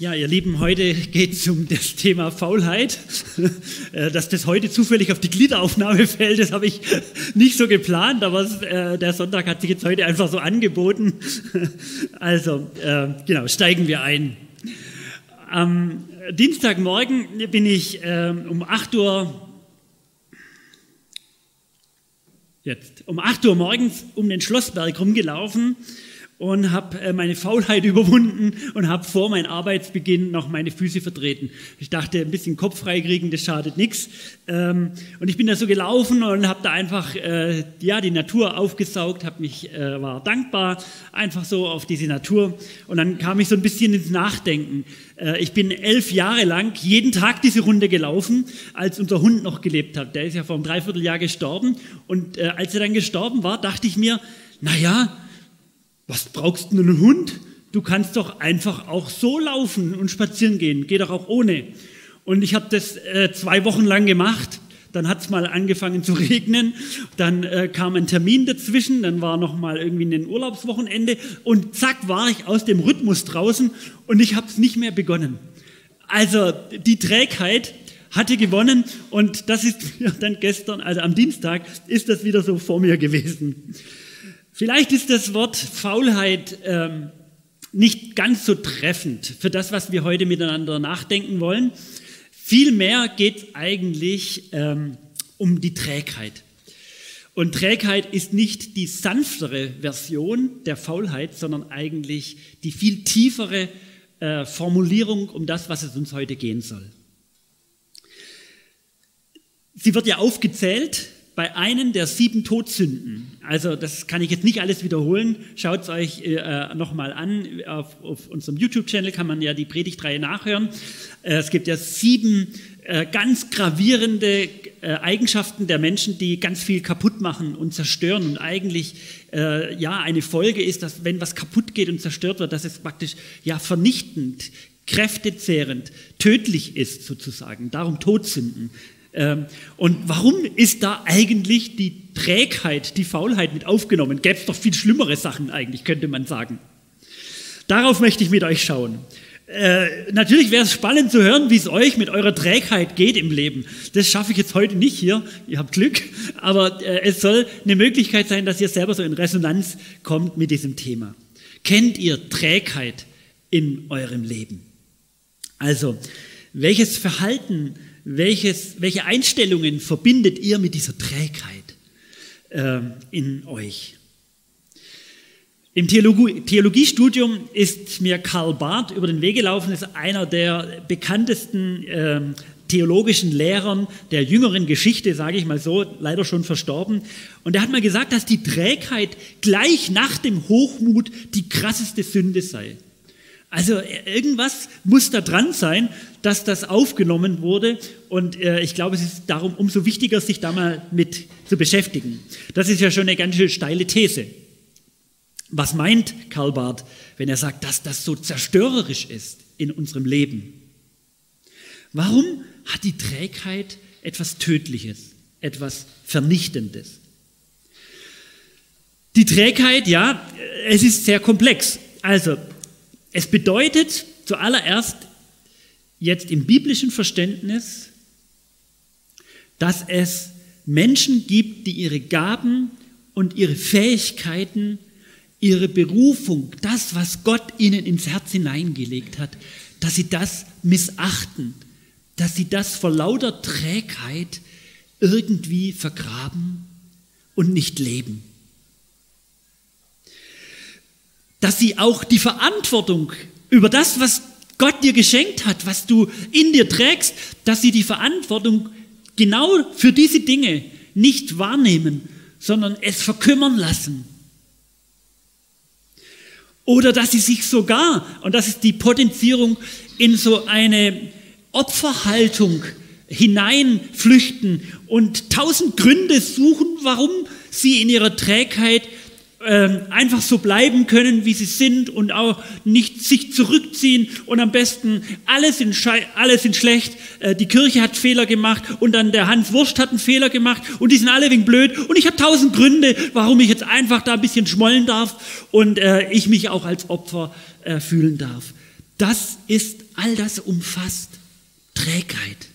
Ja, ihr Lieben, heute geht es um das Thema Faulheit. Äh, dass das heute zufällig auf die Gliederaufnahme fällt, das habe ich nicht so geplant, aber äh, der Sonntag hat sich jetzt heute einfach so angeboten. Also, äh, genau, steigen wir ein. Am Dienstagmorgen bin ich um 8 Uhr, jetzt, um 8 Uhr morgens um den Schlossberg rumgelaufen und habe äh, meine Faulheit überwunden und habe vor meinem Arbeitsbeginn noch meine Füße vertreten. Ich dachte, ein bisschen Kopf freikriegen, das schadet nichts. Ähm, und ich bin da so gelaufen und habe da einfach äh, ja die Natur aufgesaugt, habe mich äh, war dankbar einfach so auf diese Natur und dann kam ich so ein bisschen ins Nachdenken. Ich bin elf Jahre lang jeden Tag diese Runde gelaufen, als unser Hund noch gelebt hat. Der ist ja vor einem Dreivierteljahr gestorben und als er dann gestorben war, dachte ich mir, na ja, was brauchst du einen Hund? Du kannst doch einfach auch so laufen und spazieren gehen. Geht doch auch ohne. Und ich habe das äh, zwei Wochen lang gemacht. Dann hat es mal angefangen zu regnen. Dann äh, kam ein Termin dazwischen. Dann war noch mal irgendwie ein Urlaubswochenende. Und zack war ich aus dem Rhythmus draußen und ich habe es nicht mehr begonnen. Also die Trägheit hatte gewonnen und das ist dann gestern, also am Dienstag, ist das wieder so vor mir gewesen. Vielleicht ist das Wort Faulheit ähm, nicht ganz so treffend für das, was wir heute miteinander nachdenken wollen. Vielmehr geht es eigentlich ähm, um die Trägheit. Und Trägheit ist nicht die sanftere Version der Faulheit, sondern eigentlich die viel tiefere äh, Formulierung um das, was es uns heute gehen soll. Sie wird ja aufgezählt bei einem der sieben Todsünden. Also das kann ich jetzt nicht alles wiederholen. Schaut es euch äh, nochmal an. Auf, auf unserem YouTube-Channel kann man ja die Predigtreihe nachhören. Äh, es gibt ja sieben äh, ganz gravierende äh, Eigenschaften der Menschen, die ganz viel kaputt machen und zerstören. Und eigentlich äh, ja eine Folge ist, dass wenn was kaputt geht und zerstört wird, dass es praktisch ja vernichtend, kräftezehrend, tödlich ist sozusagen. Darum Todsünden. Ähm, und warum ist da eigentlich die Trägheit, die Faulheit mit aufgenommen? Gäbe es doch viel schlimmere Sachen eigentlich, könnte man sagen. Darauf möchte ich mit euch schauen. Äh, natürlich wäre es spannend zu hören, wie es euch mit eurer Trägheit geht im Leben. Das schaffe ich jetzt heute nicht hier, ihr habt Glück, aber äh, es soll eine Möglichkeit sein, dass ihr selber so in Resonanz kommt mit diesem Thema. Kennt ihr Trägheit in eurem Leben? Also, welches Verhalten welches, welche Einstellungen verbindet ihr mit dieser Trägheit äh, in euch? Im Theologie, Theologiestudium ist mir Karl Barth über den Weg gelaufen, ist einer der bekanntesten äh, theologischen Lehrern der jüngeren Geschichte, sage ich mal so, leider schon verstorben. Und er hat mal gesagt, dass die Trägheit gleich nach dem Hochmut die krasseste Sünde sei. Also irgendwas muss da dran sein, dass das aufgenommen wurde. Und äh, ich glaube, es ist darum umso wichtiger, sich da mal mit zu beschäftigen. Das ist ja schon eine ganz schön steile These. Was meint Karl Barth, wenn er sagt, dass das so zerstörerisch ist in unserem Leben? Warum hat die Trägheit etwas Tödliches, etwas Vernichtendes? Die Trägheit, ja, es ist sehr komplex. Also es bedeutet zuallererst jetzt im biblischen Verständnis, dass es Menschen gibt, die ihre Gaben und ihre Fähigkeiten, ihre Berufung, das, was Gott ihnen ins Herz hineingelegt hat, dass sie das missachten, dass sie das vor lauter Trägheit irgendwie vergraben und nicht leben dass sie auch die Verantwortung über das, was Gott dir geschenkt hat, was du in dir trägst, dass sie die Verantwortung genau für diese Dinge nicht wahrnehmen, sondern es verkümmern lassen. Oder dass sie sich sogar, und das ist die Potenzierung, in so eine Opferhaltung hineinflüchten und tausend Gründe suchen, warum sie in ihrer Trägheit ähm, einfach so bleiben können, wie sie sind und auch nicht sich zurückziehen und am besten alle sind, alle sind schlecht, äh, die Kirche hat Fehler gemacht und dann der Hans Wurst hat einen Fehler gemacht und die sind alle wegen blöd und ich habe tausend Gründe, warum ich jetzt einfach da ein bisschen schmollen darf und äh, ich mich auch als Opfer äh, fühlen darf. Das ist, all das umfasst Trägheit.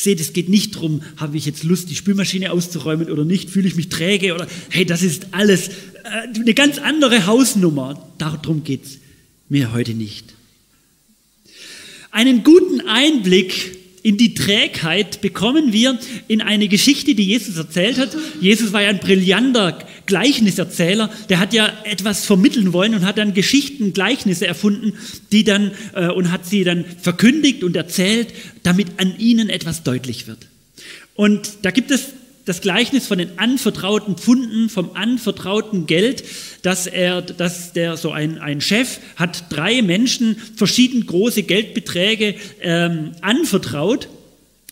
Seht, es geht nicht darum, habe ich jetzt Lust, die Spülmaschine auszuräumen oder nicht, fühle ich mich träge oder hey, das ist alles äh, eine ganz andere Hausnummer. Darum geht es mir heute nicht. Einen guten Einblick in die Trägheit bekommen wir in eine Geschichte, die Jesus erzählt hat. Jesus war ja ein brillanter Gleichniserzähler, der hat ja etwas vermitteln wollen und hat dann Geschichten, Gleichnisse erfunden, die dann äh, und hat sie dann verkündigt und erzählt, damit an ihnen etwas deutlich wird. Und da gibt es das Gleichnis von den anvertrauten Pfunden, vom anvertrauten Geld, dass er, dass der so ein, ein Chef hat drei Menschen verschieden große Geldbeträge ähm, anvertraut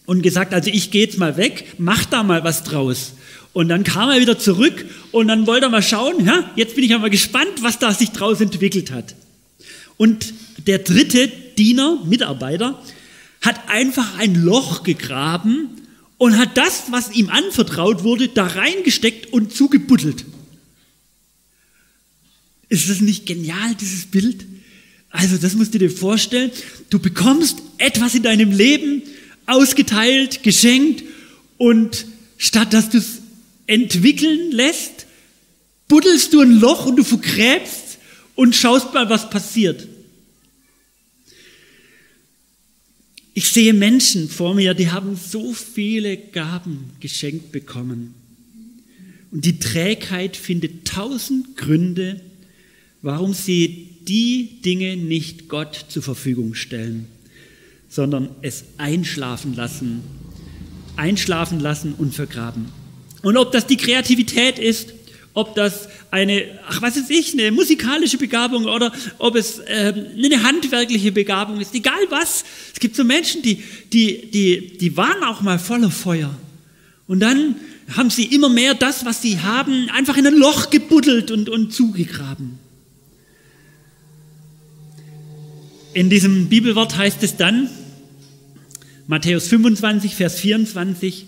und gesagt, also ich gehe jetzt mal weg, mach da mal was draus. Und dann kam er wieder zurück und dann wollte er mal schauen, ja, jetzt bin ich aber gespannt, was da sich draus entwickelt hat. Und der dritte Diener, Mitarbeiter, hat einfach ein Loch gegraben und hat das, was ihm anvertraut wurde, da reingesteckt und zugebuddelt. Ist das nicht genial, dieses Bild? Also das musst du dir vorstellen. Du bekommst etwas in deinem Leben ausgeteilt, geschenkt und statt dass du es entwickeln lässt, buddelst du ein Loch und du vergräbst und schaust mal, was passiert. Ich sehe Menschen vor mir, die haben so viele Gaben geschenkt bekommen. Und die Trägheit findet tausend Gründe, warum sie die Dinge nicht Gott zur Verfügung stellen, sondern es einschlafen lassen, einschlafen lassen und vergraben. Und ob das die Kreativität ist, ob das eine, ach was weiß ich, eine musikalische Begabung oder ob es äh, eine handwerkliche Begabung ist, egal was. Es gibt so Menschen, die, die, die, die waren auch mal voller Feuer. Und dann haben sie immer mehr das, was sie haben, einfach in ein Loch gebuddelt und, und zugegraben. In diesem Bibelwort heißt es dann, Matthäus 25, Vers 24,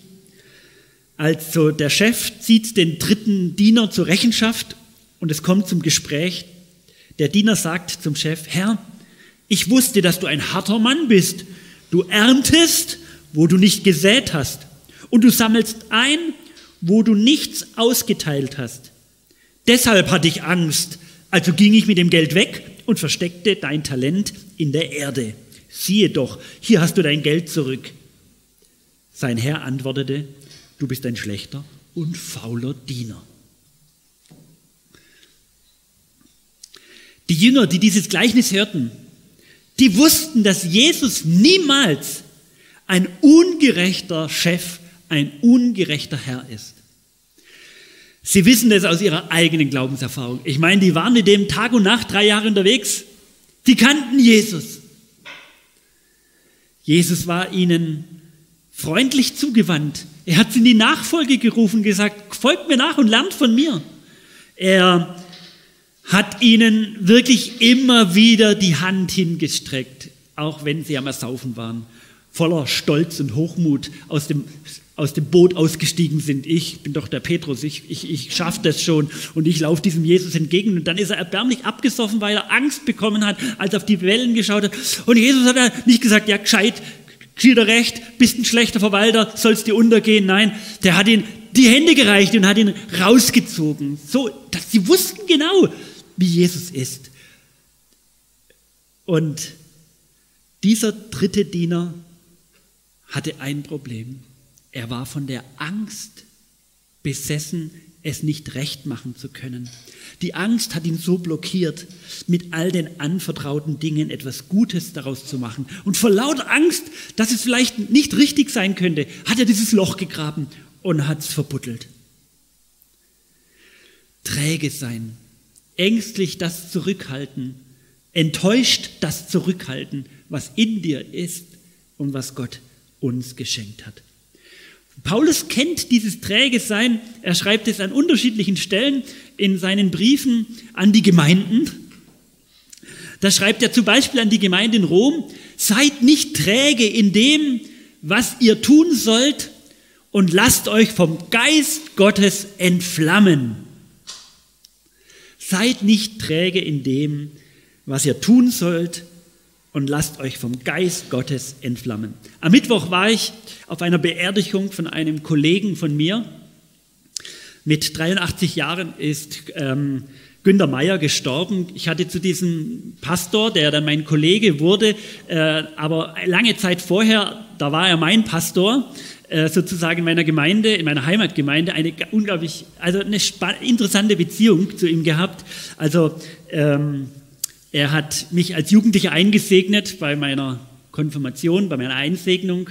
also der Chef zieht den dritten Diener zur Rechenschaft und es kommt zum Gespräch. Der Diener sagt zum Chef, Herr, ich wusste, dass du ein harter Mann bist. Du erntest, wo du nicht gesät hast. Und du sammelst ein, wo du nichts ausgeteilt hast. Deshalb hatte ich Angst. Also ging ich mit dem Geld weg und versteckte dein Talent in der Erde. Siehe doch, hier hast du dein Geld zurück. Sein Herr antwortete, du bist ein schlechter und fauler Diener. Die Jünger, die dieses Gleichnis hörten, die wussten, dass Jesus niemals ein ungerechter Chef, ein ungerechter Herr ist. Sie wissen das aus ihrer eigenen Glaubenserfahrung. Ich meine, die waren mit dem Tag und Nacht drei Jahre unterwegs. Die kannten Jesus. Jesus war ihnen freundlich zugewandt. Er hat sie in die Nachfolge gerufen, gesagt, folgt mir nach und lernt von mir. Er hat ihnen wirklich immer wieder die Hand hingestreckt, auch wenn sie am Ersaufen waren, voller Stolz und Hochmut aus dem, aus dem Boot ausgestiegen sind. Ich bin doch der Petrus, ich, ich, ich schaffe das schon und ich laufe diesem Jesus entgegen. Und dann ist er erbärmlich abgesoffen, weil er Angst bekommen hat, als er auf die Wellen geschaut hat. Und Jesus hat nicht gesagt, ja gescheit, Er recht, bist ein schlechter Verwalter, sollst dir untergehen. Nein, der hat ihn die Hände gereicht und hat ihn rausgezogen. So, dass sie wussten genau, wie Jesus ist. Und dieser dritte Diener hatte ein Problem. Er war von der Angst besessen, es nicht recht machen zu können. Die Angst hat ihn so blockiert, mit all den anvertrauten Dingen etwas Gutes daraus zu machen. Und vor lauter Angst, dass es vielleicht nicht richtig sein könnte, hat er dieses Loch gegraben und hat es verbuddelt. Träge sein, ängstlich das zurückhalten, enttäuscht das zurückhalten, was in dir ist und was Gott uns geschenkt hat. Paulus kennt dieses träge Sein. Er schreibt es an unterschiedlichen Stellen in seinen Briefen an die Gemeinden. Da schreibt er zum Beispiel an die Gemeinde in Rom, seid nicht träge in dem, was ihr tun sollt und lasst euch vom Geist Gottes entflammen. Seid nicht träge in dem, was ihr tun sollt und lasst euch vom Geist Gottes entflammen. Am Mittwoch war ich auf einer Beerdigung von einem Kollegen von mir. Mit 83 Jahren ist ähm, Günter Meyer gestorben. Ich hatte zu diesem Pastor, der dann mein Kollege wurde, äh, aber lange Zeit vorher, da war er mein Pastor, äh, sozusagen in meiner Gemeinde, in meiner Heimatgemeinde, eine unglaublich, also eine interessante Beziehung zu ihm gehabt. Also ähm, er hat mich als Jugendlicher eingesegnet bei meiner Konfirmation, bei meiner Einsegnung.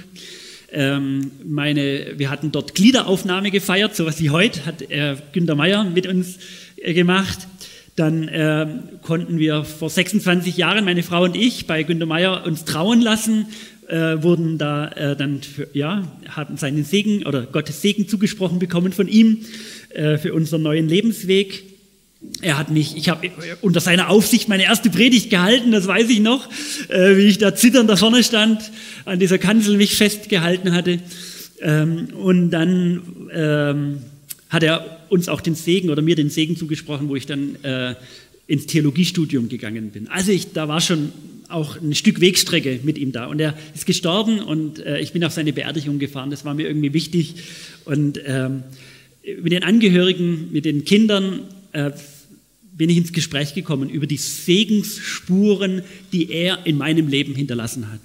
Ähm, meine, wir hatten dort Gliederaufnahme gefeiert, sowas wie heute hat äh, Günter Meyer mit uns äh, gemacht. Dann äh, konnten wir vor 26 Jahren, meine Frau und ich, bei Günter Meyer uns trauen lassen, äh, wurden da äh, dann, für, ja, haben seinen Segen oder Gottes Segen zugesprochen bekommen von ihm äh, für unseren neuen Lebensweg. Er hat mich, ich habe unter seiner Aufsicht meine erste Predigt gehalten, das weiß ich noch, äh, wie ich da zitternd da vorne stand, an dieser Kanzel mich festgehalten hatte. Ähm, und dann ähm, hat er uns auch den Segen oder mir den Segen zugesprochen, wo ich dann äh, ins Theologiestudium gegangen bin. Also ich, da war schon auch ein Stück Wegstrecke mit ihm da. Und er ist gestorben und äh, ich bin auf seine Beerdigung gefahren. Das war mir irgendwie wichtig. Und ähm, mit den Angehörigen, mit den Kindern äh, bin ich ins Gespräch gekommen über die Segensspuren, die er in meinem Leben hinterlassen hat.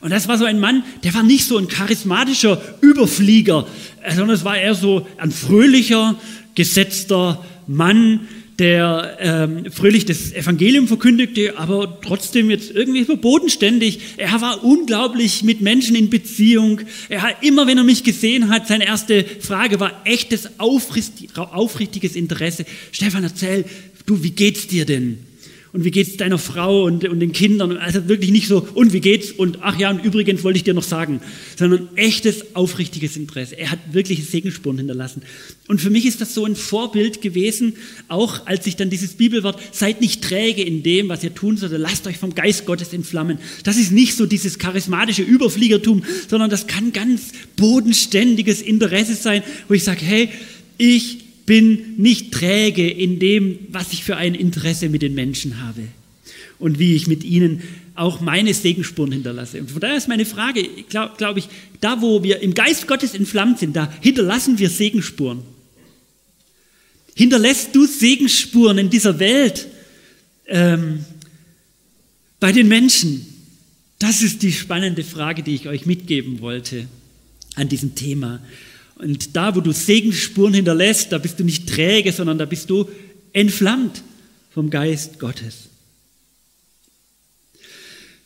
Und das war so ein Mann, der war nicht so ein charismatischer Überflieger, sondern es war eher so ein fröhlicher, gesetzter Mann, der ähm, fröhlich das Evangelium verkündigte, aber trotzdem jetzt irgendwie so bodenständig. Er war unglaublich mit Menschen in Beziehung. Er hat immer, wenn er mich gesehen hat, seine erste Frage war echtes, aufrichtiges Interesse. Stefan, erzähl, du, wie geht's dir denn? Und wie geht's deiner Frau und, und den Kindern? Also wirklich nicht so, und wie geht's? Und ach ja, und übrigens wollte ich dir noch sagen, sondern echtes, aufrichtiges Interesse. Er hat wirkliche Segenspuren hinterlassen. Und für mich ist das so ein Vorbild gewesen, auch als ich dann dieses Bibelwort, seid nicht träge in dem, was ihr tun sollt, lasst euch vom Geist Gottes entflammen. Das ist nicht so dieses charismatische Überfliegertum, sondern das kann ganz bodenständiges Interesse sein, wo ich sage, hey, ich bin nicht träge in dem, was ich für ein Interesse mit den Menschen habe und wie ich mit ihnen auch meine Segenspuren hinterlasse. Und von daher ist meine Frage, glaube glaub ich, da wo wir im Geist Gottes entflammt sind, da hinterlassen wir Segenspuren. Hinterlässt du Segenspuren in dieser Welt ähm, bei den Menschen? Das ist die spannende Frage, die ich euch mitgeben wollte an diesem Thema. Und da, wo du Segensspuren hinterlässt, da bist du nicht träge, sondern da bist du entflammt vom Geist Gottes.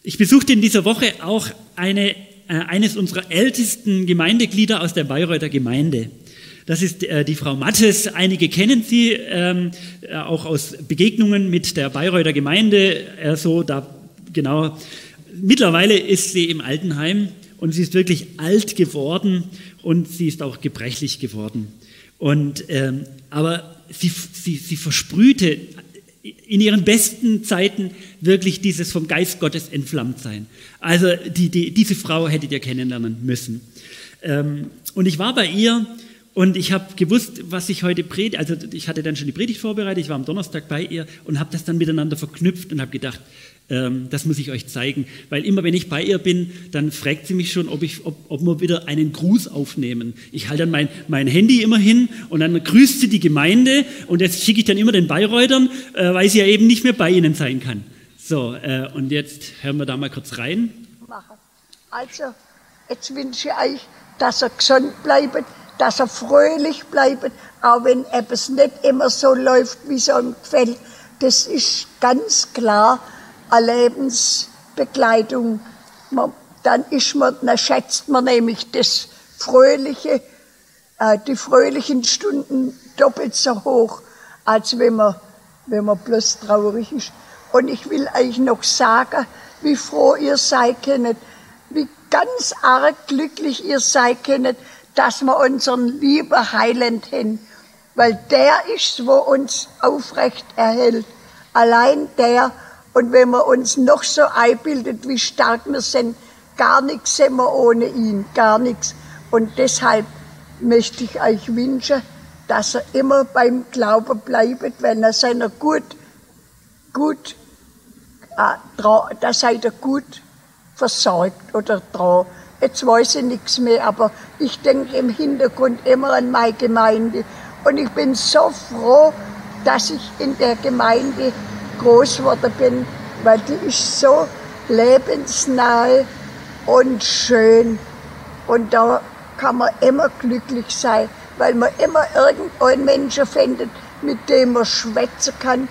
Ich besuchte in dieser Woche auch eine, äh, eines unserer ältesten Gemeindeglieder aus der Bayreuther Gemeinde. Das ist äh, die Frau Mattes. Einige kennen sie ähm, äh, auch aus Begegnungen mit der Bayreuther Gemeinde. Äh, so da genau. Mittlerweile ist sie im Altenheim und sie ist wirklich alt geworden und sie ist auch gebrechlich geworden. Und, ähm, aber sie, sie, sie versprühte in ihren besten Zeiten wirklich dieses vom Geist Gottes entflammt sein. Also die, die, diese Frau hättet ihr kennenlernen müssen. Ähm, und ich war bei ihr und ich habe gewusst, was ich heute predige. Also ich hatte dann schon die Predigt vorbereitet, ich war am Donnerstag bei ihr und habe das dann miteinander verknüpft und habe gedacht, das muss ich euch zeigen. Weil immer wenn ich bei ihr bin, dann fragt sie mich schon, ob, ich, ob, ob wir wieder einen Gruß aufnehmen. Ich halte dann mein, mein Handy immer hin und dann grüßt sie die Gemeinde und jetzt schicke ich dann immer den Bayreutern, äh, weil sie ja eben nicht mehr bei ihnen sein kann. So, äh, und jetzt hören wir da mal kurz rein. Also, jetzt wünsche ich euch, dass er gesund bleibt, dass er fröhlich bleibt, auch wenn etwas nicht immer so läuft, wie es ihm gefällt. Das ist ganz klar eine Lebensbegleitung. dann ist man, dann schätzt man nämlich das Fröhliche, äh, die fröhlichen Stunden doppelt so hoch, als wenn man, wenn man bloß traurig ist. Und ich will euch noch sagen, wie froh ihr sein könnt, wie ganz arg glücklich ihr sein könnt, dass wir unseren lieben Heiland haben. Weil der ist, wo uns aufrecht erhält. Allein der, und wenn man uns noch so einbildet, wie stark wir sind, gar nichts sind wir ohne ihn, gar nichts. Und deshalb möchte ich euch wünschen, dass er immer beim Glauben bleibt, wenn er seiner gut, gut ah, da seid ihr gut versorgt oder dran. Jetzt weiß ich nichts mehr, aber ich denke im Hintergrund immer an meine Gemeinde. Und ich bin so froh, dass ich in der Gemeinde groß geworden bin, weil die ist so lebensnahe und schön. Und da kann man immer glücklich sein, weil man immer irgendeinen Menschen findet, mit dem man schwätzen kann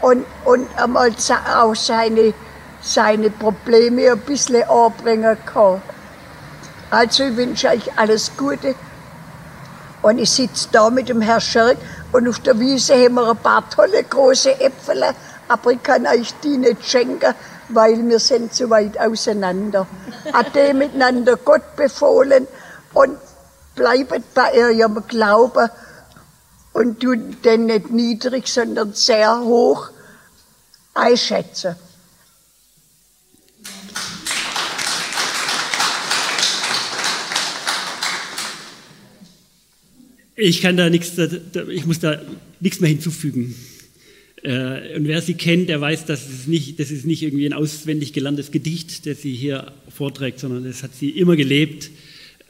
und, und einmal auch seine, seine Probleme ein bisschen anbringen kann. Also ich wünsche euch alles Gute. Und ich sitze da mit dem Herrn Schirk und auf der Wiese haben wir ein paar tolle große Äpfel, aber ich kann euch die nicht schenken, weil wir sind zu weit auseinander. Ade miteinander Gott befohlen und bleibet bei eurem Glauben und tut den nicht niedrig, sondern sehr hoch einschätzen. Ich kann da nichts, ich muss da nichts mehr hinzufügen. Äh, und wer sie kennt, der weiß, dass es nicht, das ist nicht irgendwie ein auswendig gelerntes Gedicht, das sie hier vorträgt, sondern das hat sie immer gelebt.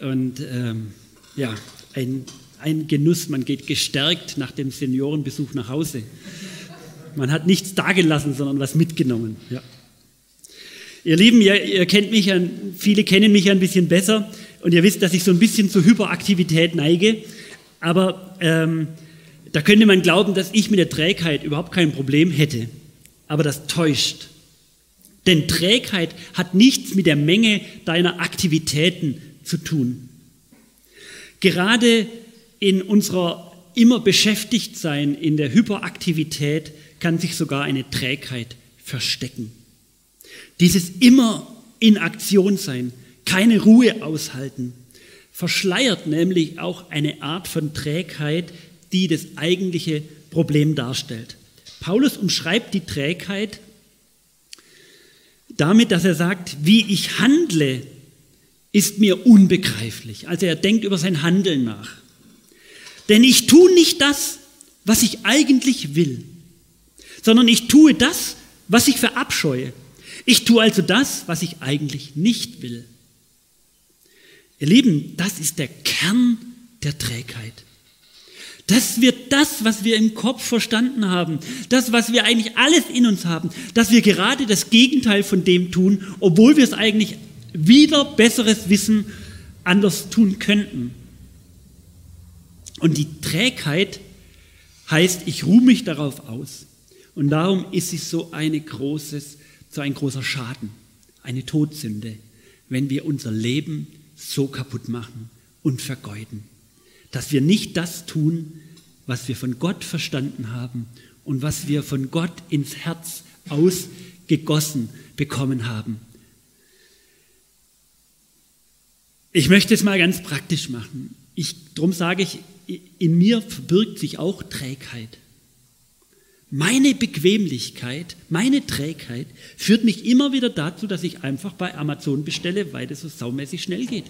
Und ähm, ja, ein, ein Genuss, man geht gestärkt nach dem Seniorenbesuch nach Hause. Man hat nichts dagelassen, sondern was mitgenommen. Ja. Ihr Lieben, ihr, ihr kennt mich, viele kennen mich ein bisschen besser und ihr wisst, dass ich so ein bisschen zur Hyperaktivität neige. Aber ähm, da könnte man glauben, dass ich mit der Trägheit überhaupt kein Problem hätte. Aber das täuscht. Denn Trägheit hat nichts mit der Menge deiner Aktivitäten zu tun. Gerade in unserer immer beschäftigt sein, in der Hyperaktivität, kann sich sogar eine Trägheit verstecken. Dieses immer in Aktion sein, keine Ruhe aushalten, verschleiert nämlich auch eine Art von Trägheit, die das eigentliche Problem darstellt. Paulus umschreibt die Trägheit damit, dass er sagt, wie ich handle, ist mir unbegreiflich. Also er denkt über sein Handeln nach. Denn ich tue nicht das, was ich eigentlich will, sondern ich tue das, was ich verabscheue. Ich tue also das, was ich eigentlich nicht will. Ihr Lieben, das ist der Kern der Trägheit. Das wird das, was wir im Kopf verstanden haben, das, was wir eigentlich alles in uns haben, dass wir gerade das Gegenteil von dem tun, obwohl wir es eigentlich wieder besseres Wissen anders tun könnten. Und die Trägheit heißt, ich ruhe mich darauf aus. Und darum ist sie so, eine großes, so ein großer Schaden, eine Todsünde, wenn wir unser Leben so kaputt machen und vergeuden. Dass wir nicht das tun, was wir von Gott verstanden haben und was wir von Gott ins Herz ausgegossen bekommen haben. Ich möchte es mal ganz praktisch machen. Ich, darum sage ich, in mir verbirgt sich auch Trägheit. Meine Bequemlichkeit, meine Trägheit führt mich immer wieder dazu, dass ich einfach bei Amazon bestelle, weil das so saumäßig schnell geht.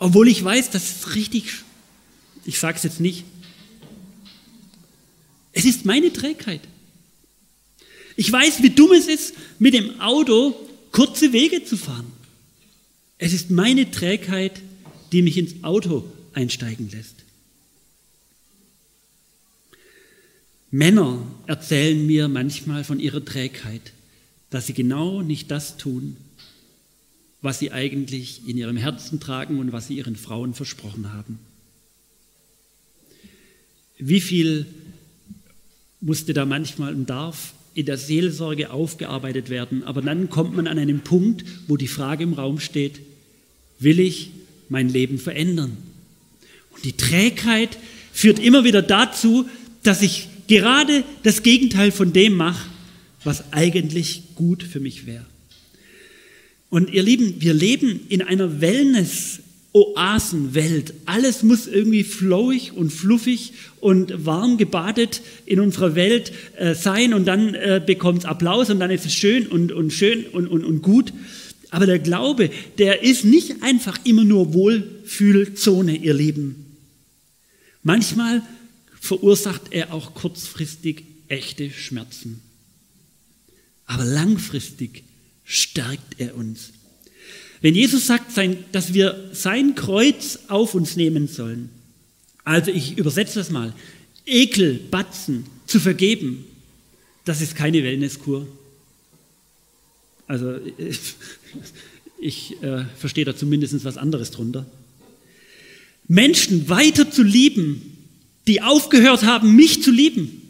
Obwohl ich weiß, das ist richtig, ich sage es jetzt nicht. Es ist meine Trägheit. Ich weiß, wie dumm es ist, mit dem Auto kurze Wege zu fahren. Es ist meine Trägheit, die mich ins Auto einsteigen lässt. Männer erzählen mir manchmal von ihrer Trägheit, dass sie genau nicht das tun, was sie eigentlich in ihrem Herzen tragen und was sie ihren Frauen versprochen haben. Wie viel musste da manchmal und darf in der Seelsorge aufgearbeitet werden, aber dann kommt man an einen Punkt, wo die Frage im Raum steht, will ich mein Leben verändern? Und die Trägheit führt immer wieder dazu, dass ich gerade das Gegenteil von dem mache, was eigentlich gut für mich wäre. Und ihr Lieben, wir leben in einer Wellness-Oasenwelt. Alles muss irgendwie flowig und fluffig und warm gebadet in unserer Welt äh, sein und dann äh, bekommt es Applaus und dann ist es schön und, und schön und, und, und gut. Aber der Glaube, der ist nicht einfach immer nur Wohlfühlzone, ihr Lieben. Manchmal verursacht er auch kurzfristig echte Schmerzen. aber langfristig stärkt er uns. Wenn Jesus sagt, dass wir sein Kreuz auf uns nehmen sollen, also ich übersetze das mal, Ekel, Batzen zu vergeben, das ist keine Wellnesskur. Also ich äh, verstehe da zumindest was anderes drunter. Menschen weiter zu lieben, die aufgehört haben, mich zu lieben.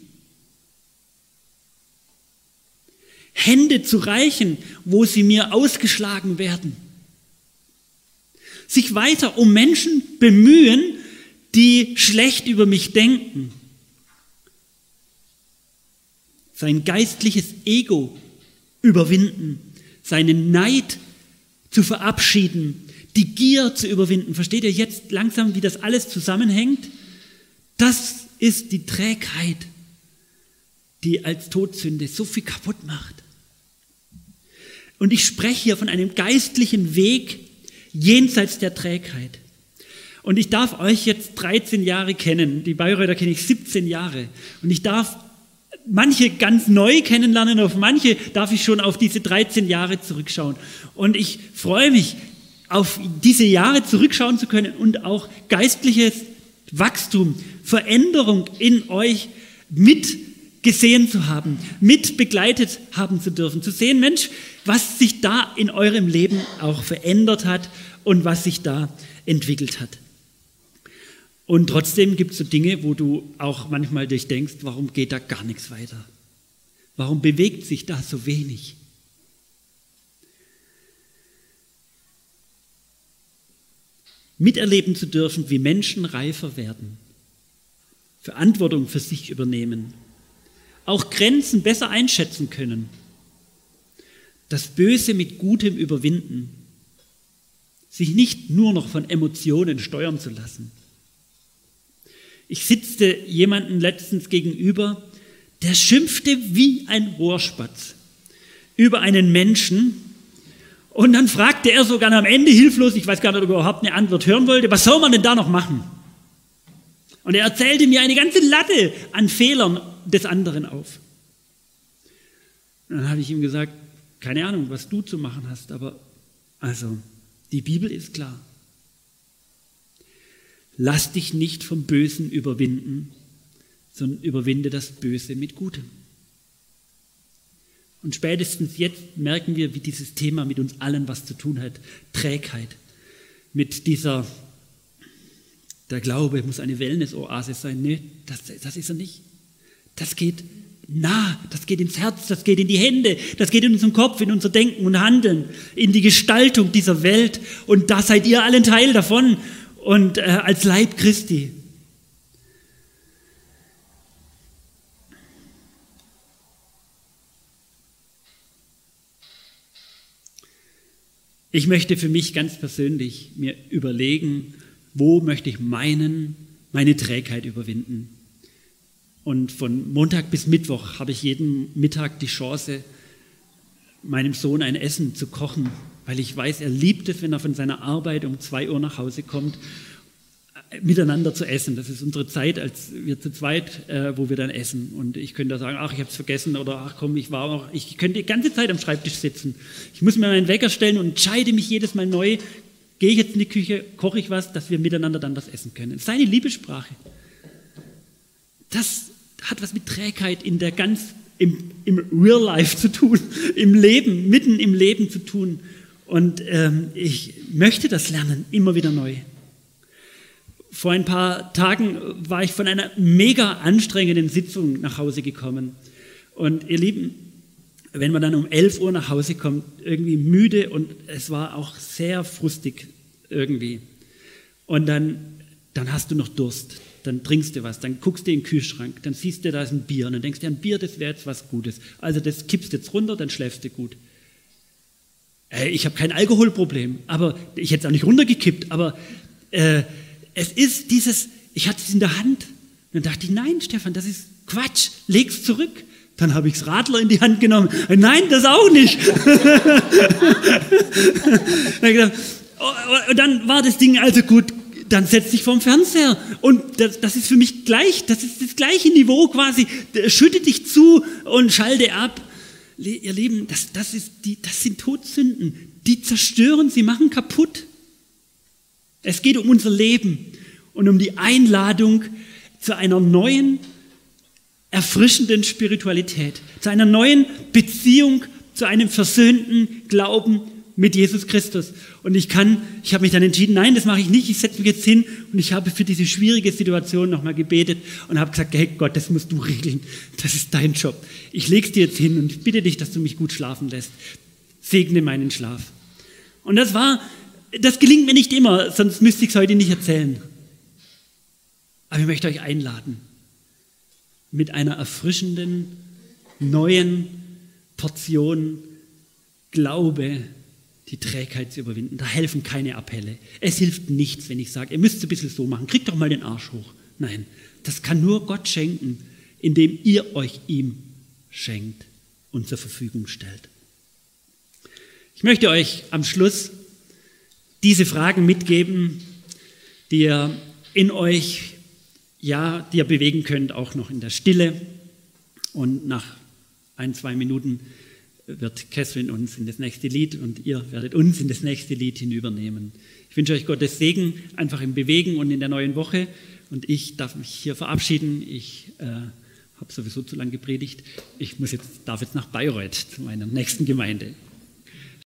Hände zu reichen, wo sie mir ausgeschlagen werden. Sich weiter um Menschen bemühen, die schlecht über mich denken. Sein geistliches Ego überwinden, seinen Neid zu verabschieden, die Gier zu überwinden. Versteht ihr jetzt langsam, wie das alles zusammenhängt? Das ist die Trägheit, die als Todsünde so viel kaputt macht. Und ich spreche hier von einem geistlichen Weg jenseits der Trägheit. Und ich darf euch jetzt 13 Jahre kennen. Die Bayreuther kenne ich 17 Jahre. Und ich darf manche ganz neu kennenlernen, auf manche darf ich schon auf diese 13 Jahre zurückschauen. Und ich freue mich, auf diese Jahre zurückschauen zu können und auch geistliches Wachstum, Veränderung in euch mitgesehen zu haben, mit begleitet haben zu dürfen, zu sehen, Mensch, was sich da in eurem Leben auch verändert hat und was sich da entwickelt hat. Und trotzdem gibt es so Dinge, wo du auch manchmal dich denkst, warum geht da gar nichts weiter? Warum bewegt sich da so wenig? Miterleben zu dürfen, wie Menschen reifer werden, Verantwortung für sich übernehmen, auch Grenzen besser einschätzen können, das Böse mit Gutem überwinden, sich nicht nur noch von Emotionen steuern zu lassen. Ich sitzte jemanden letztens gegenüber, der schimpfte wie ein Rohrspatz über einen Menschen. Und dann fragte er sogar am Ende hilflos, ich weiß gar nicht, ob er überhaupt eine Antwort hören wollte, was soll man denn da noch machen? Und er erzählte mir eine ganze Latte an Fehlern des anderen auf. Und dann habe ich ihm gesagt, keine Ahnung, was du zu machen hast, aber also, die Bibel ist klar. Lass dich nicht vom Bösen überwinden, sondern überwinde das Böse mit Gutem. Und spätestens jetzt merken wir, wie dieses Thema mit uns allen was zu tun hat. Trägheit. Mit dieser, der Glaube muss eine Wellness-Oase sein. Nee, das, das ist er nicht. Das geht nah, das geht ins Herz, das geht in die Hände, das geht in unseren Kopf, in unser Denken und Handeln, in die Gestaltung dieser Welt. Und da seid ihr allen Teil davon und äh, als Leib Christi. Ich möchte für mich ganz persönlich mir überlegen, wo möchte ich meinen, meine Trägheit überwinden. Und von Montag bis Mittwoch habe ich jeden Mittag die Chance, meinem Sohn ein Essen zu kochen weil ich weiß, er liebt es, wenn er von seiner Arbeit um zwei Uhr nach Hause kommt, äh, miteinander zu essen. Das ist unsere Zeit, als wir zu zweit, äh, wo wir dann essen. Und ich könnte sagen, ach, ich habe es vergessen oder ach komm, ich war auch, ich könnte die ganze Zeit am Schreibtisch sitzen. Ich muss mir meinen Wecker stellen und entscheide mich jedes Mal neu, gehe ich jetzt in die Küche, koche ich was, dass wir miteinander dann was essen können. Seine Liebessprache. Das hat was mit Trägheit in der ganz, im, im Real Life zu tun, im Leben, mitten im Leben zu tun. Und ähm, ich möchte das lernen, immer wieder neu. Vor ein paar Tagen war ich von einer mega anstrengenden Sitzung nach Hause gekommen. Und ihr Lieben, wenn man dann um 11 Uhr nach Hause kommt, irgendwie müde und es war auch sehr frustig irgendwie. Und dann, dann hast du noch Durst, dann trinkst du was, dann guckst du in den Kühlschrank, dann siehst du, da ist ein Bier und dann denkst du, ein Bier, das wäre jetzt was Gutes. Also das kippst du jetzt runter, dann schläfst du gut. Äh, ich habe kein Alkoholproblem, aber ich hätte es auch nicht runtergekippt, aber äh, es ist dieses, ich hatte es in der Hand. Und dann dachte ich, nein, Stefan, das ist Quatsch, leg's zurück. Dann habe ich das Radler in die Hand genommen. Nein, das auch nicht. und dann war das Ding also gut, dann setz dich vorm Fernseher. Und das, das, ist für mich gleich, das ist das gleiche Niveau quasi. Schütte dich zu und schalte ab. ihr Lieben, das, das, ist die, das sind Todsünden. Die zerstören, sie machen kaputt. Es geht um unser Leben und um die Einladung zu einer neuen, erfrischenden Spiritualität, zu einer neuen Beziehung, zu einem versöhnten Glauben mit Jesus Christus. Und ich kann, ich habe mich dann entschieden, nein, das mache ich nicht, ich setze mich jetzt hin und ich habe für diese schwierige Situation nochmal gebetet und habe gesagt, hey Gott, das musst du regeln, das ist dein Job. Ich lege es dir jetzt hin und ich bitte dich, dass du mich gut schlafen lässt. Segne meinen Schlaf. Und das war, das gelingt mir nicht immer, sonst müsste ich es heute nicht erzählen. Aber ich möchte euch einladen, mit einer erfrischenden, neuen Portion Glaube die Trägheit zu überwinden. Da helfen keine Appelle. Es hilft nichts, wenn ich sage, ihr müsst es ein bisschen so machen, kriegt doch mal den Arsch hoch. Nein, das kann nur Gott schenken, indem ihr euch ihm schenkt und zur Verfügung stellt. Ich möchte euch am Schluss diese Fragen mitgeben, die ihr in euch, ja, die ihr bewegen könnt, auch noch in der Stille und nach ein, zwei Minuten wird Catherine uns in das nächste Lied und ihr werdet uns in das nächste Lied hinübernehmen. Ich wünsche euch Gottes Segen einfach im Bewegen und in der neuen Woche. Und ich darf mich hier verabschieden. Ich äh, habe sowieso zu lange gepredigt. Ich muss jetzt, darf jetzt nach Bayreuth zu meiner nächsten Gemeinde.